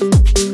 Thank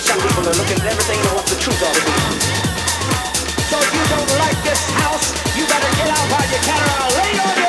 some people are looking at everything but what the truth ought to be. So if you don't like this house, you better get out while you can or I'll lay on your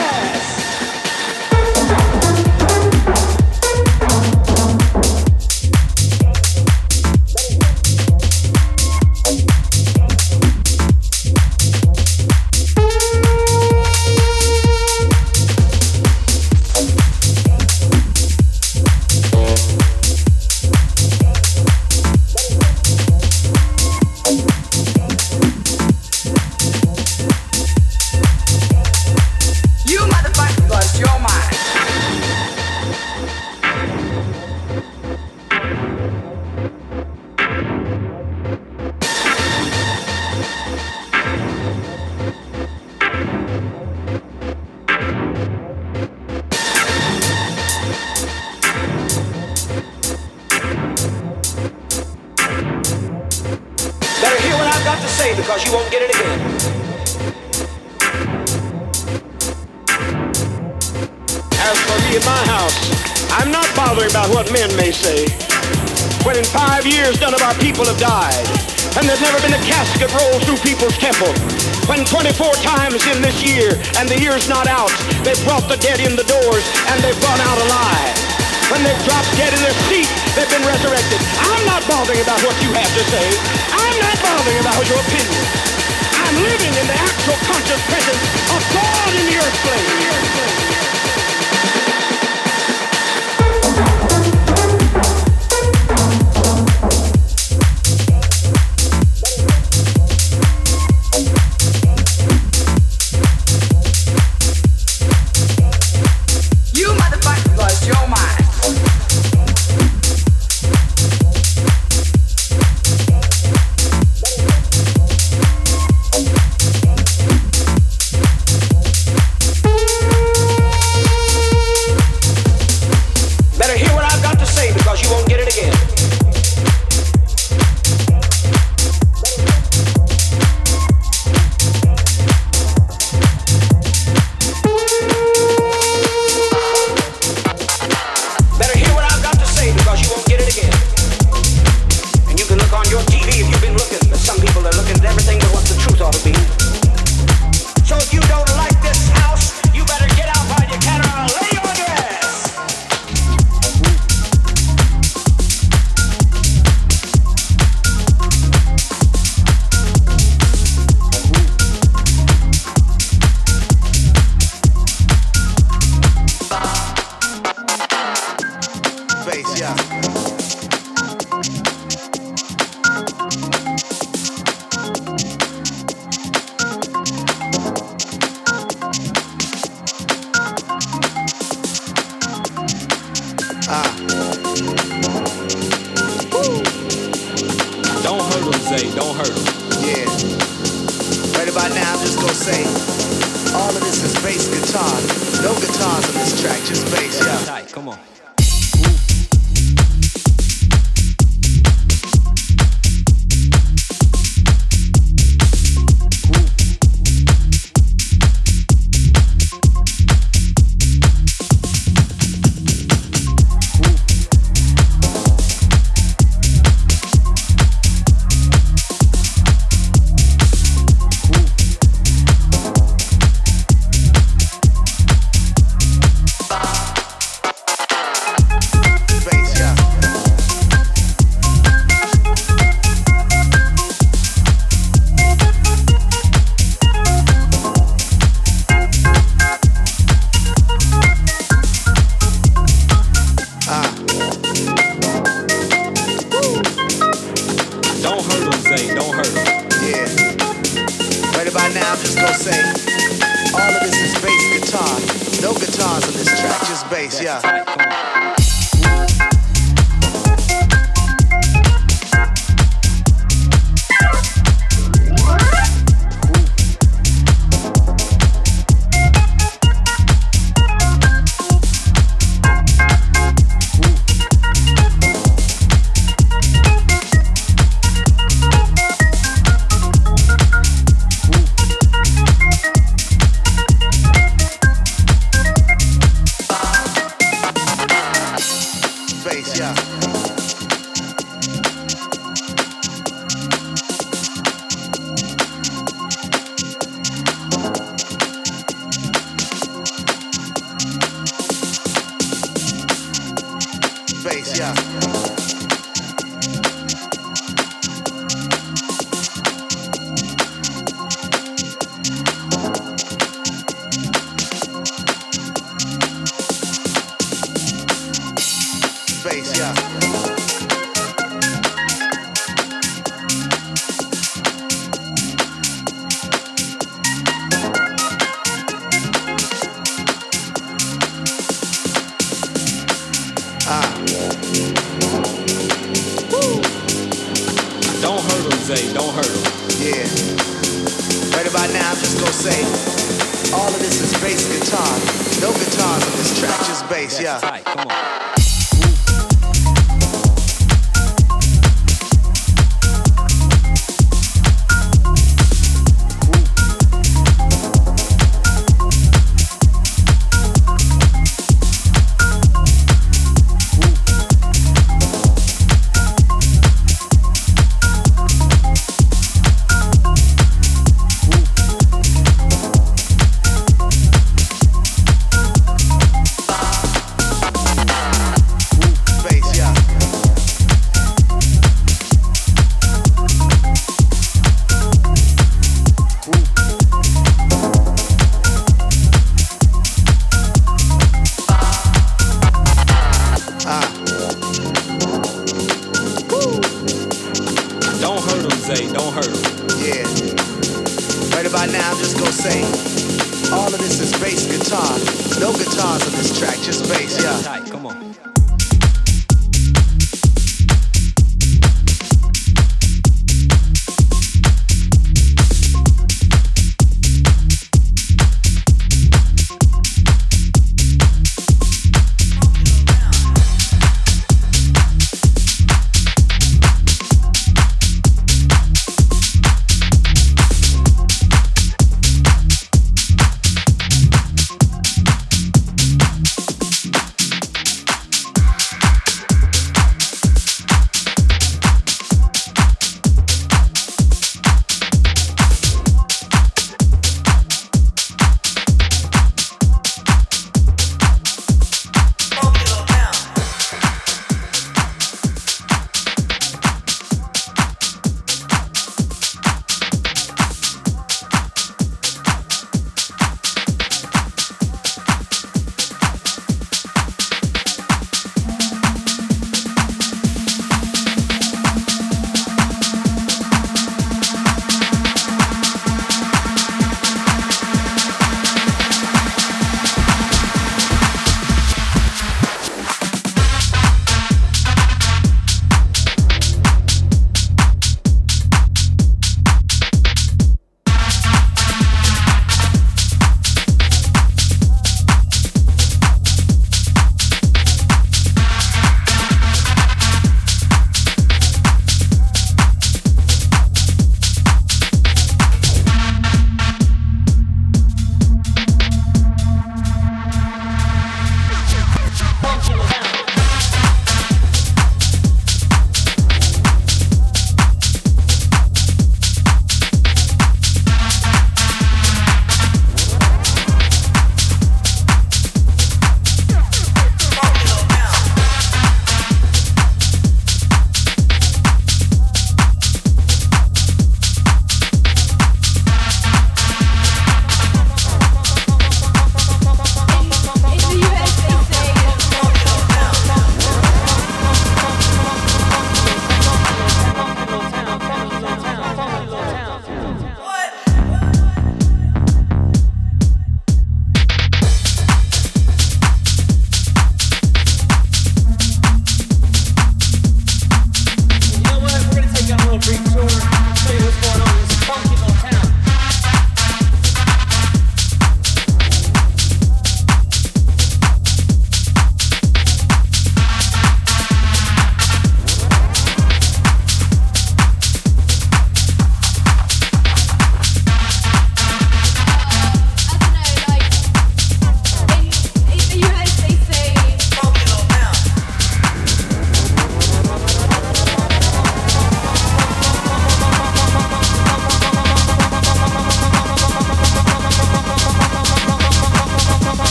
dropped dead in their seat, they've been resurrected. I'm not bothering about what you have to say. I'm not bothering about your opinion. I'm living in the actual conscious presence of God in the earth plane.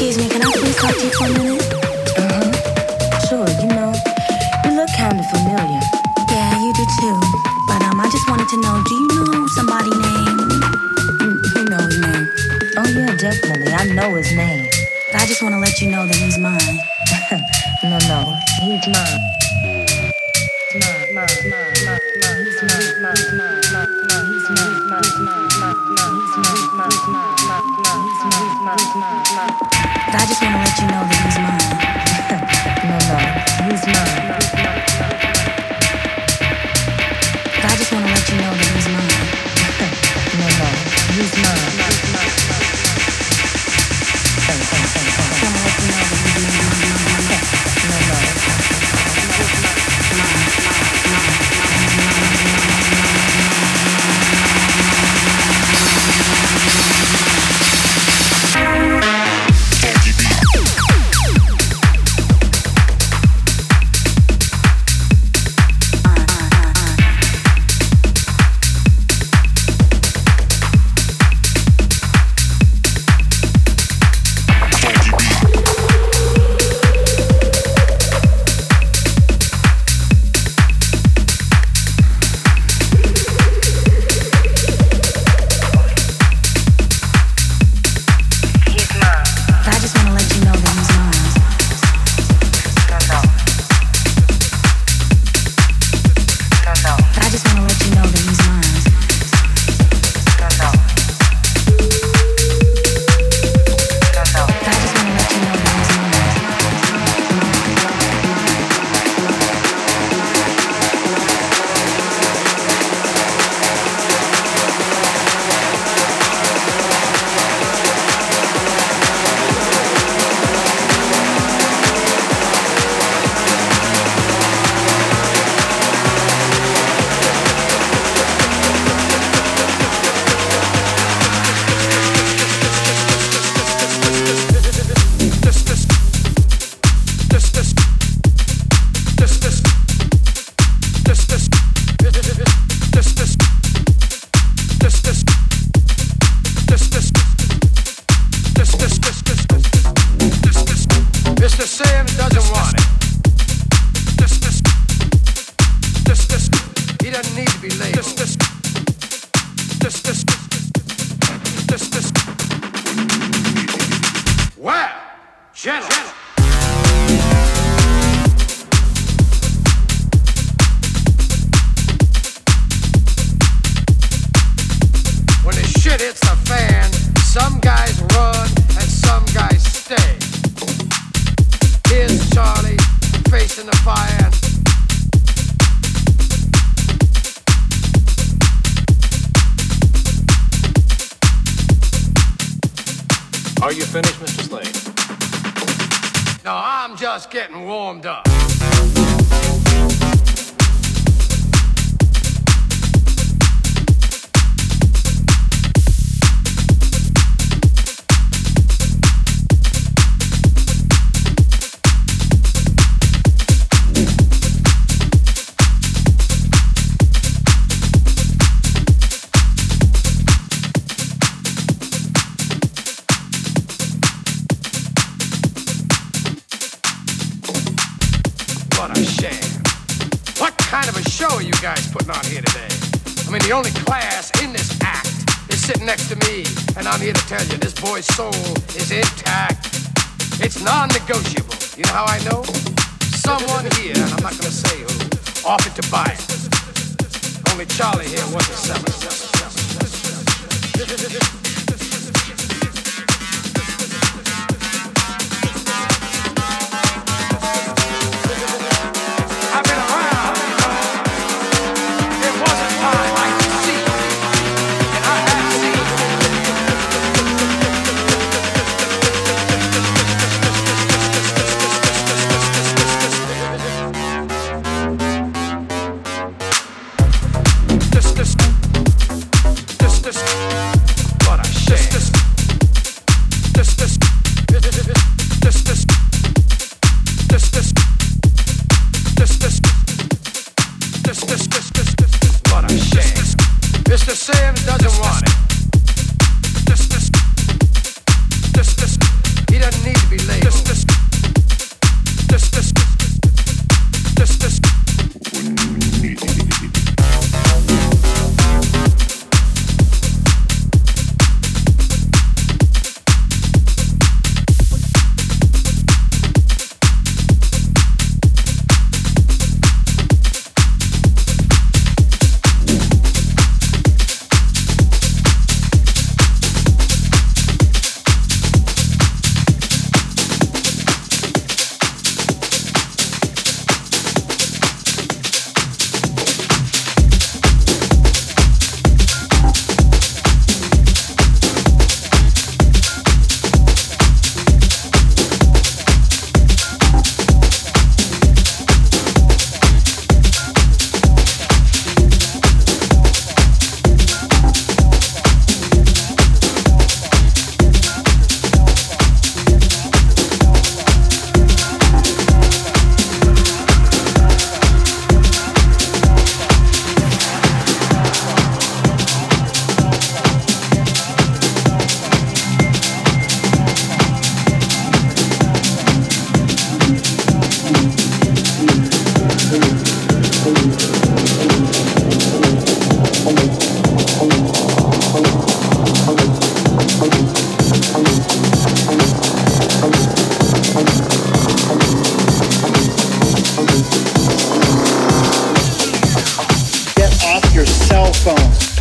Excuse me, can I please talk to you for a minute? Uh-huh. Sure, you know, you look kinda familiar. Yeah, you do too. But um, I just wanted to know, do you know somebody named... You, know his name. Oh yeah, definitely. I know his name. I just want to let you know that he's mine. no, no, he's mine. soon let you know that.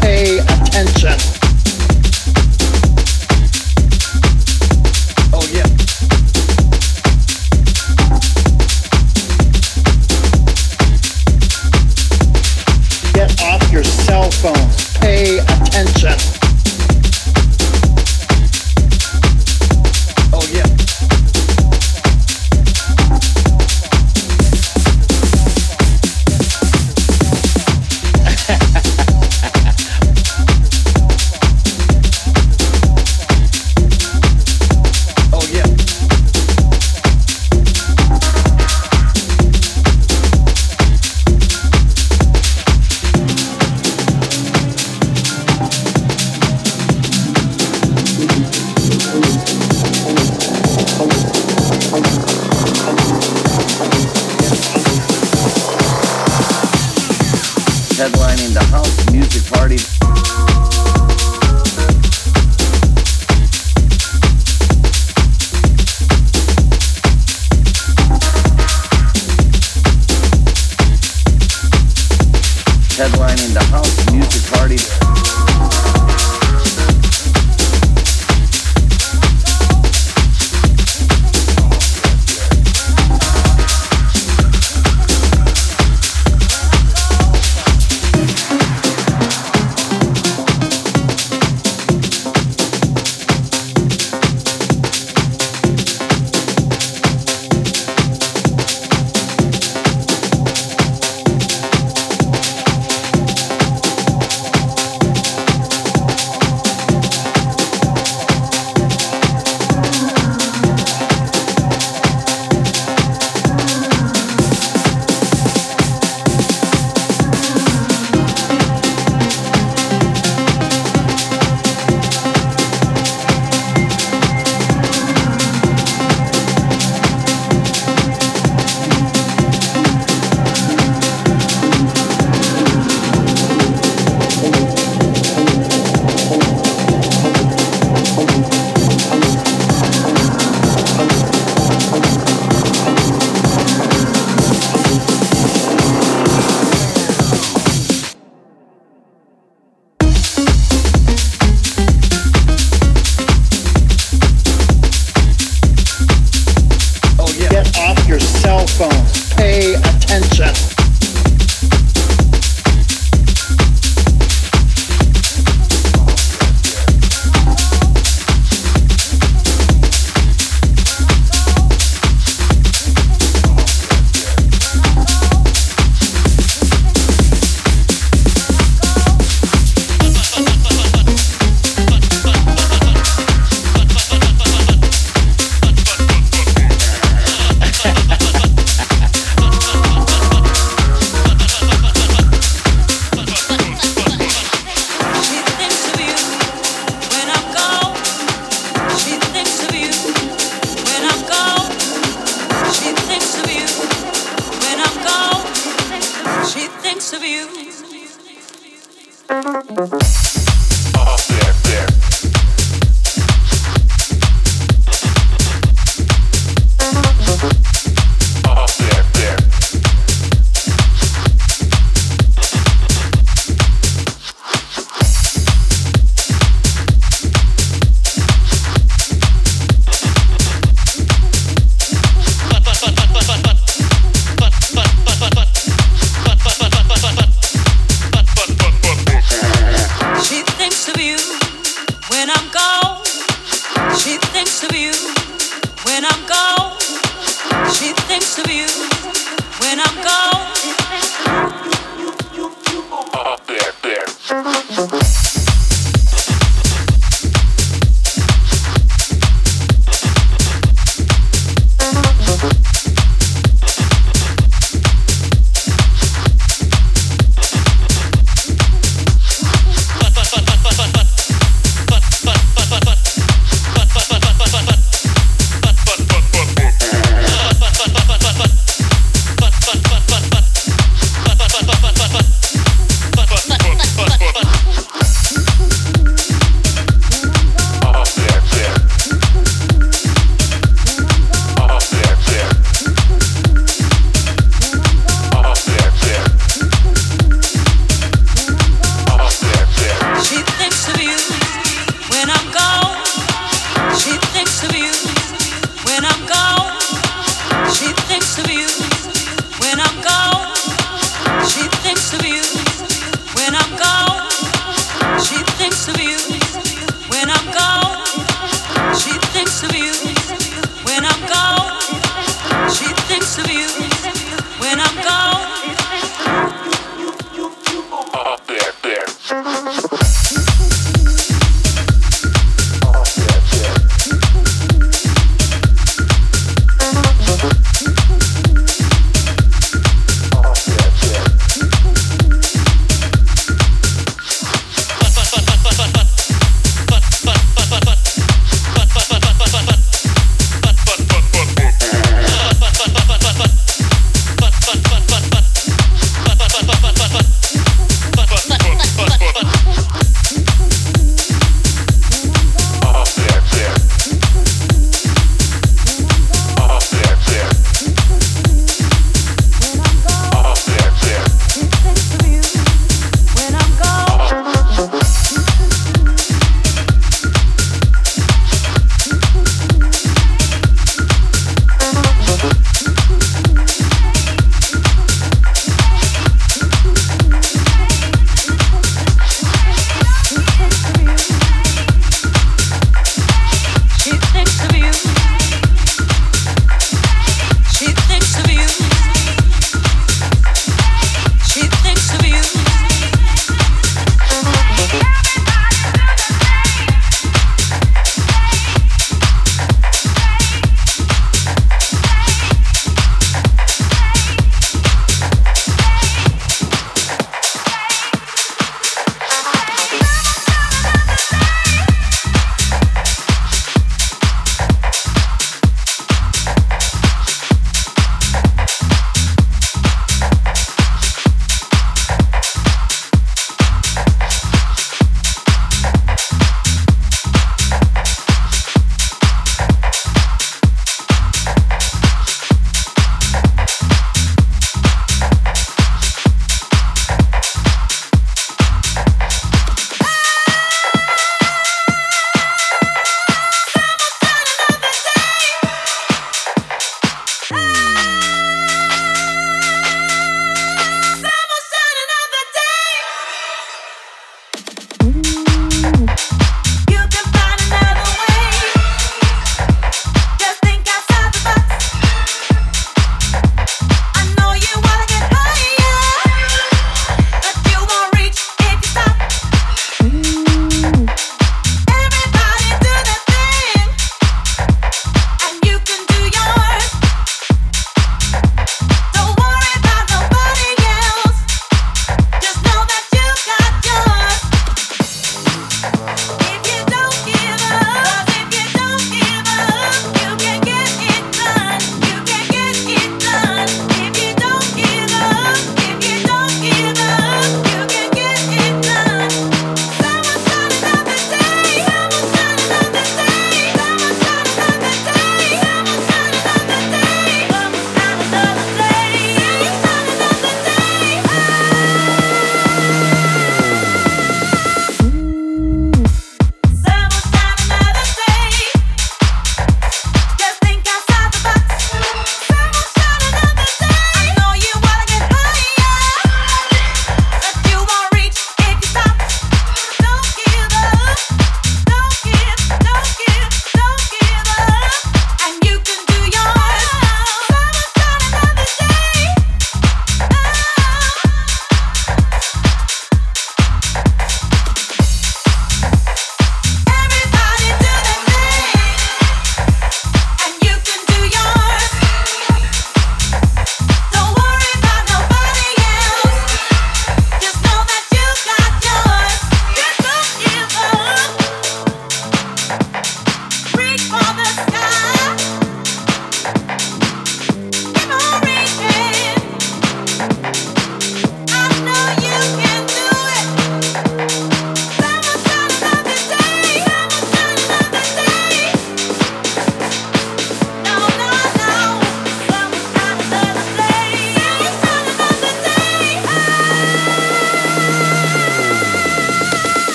pay attention.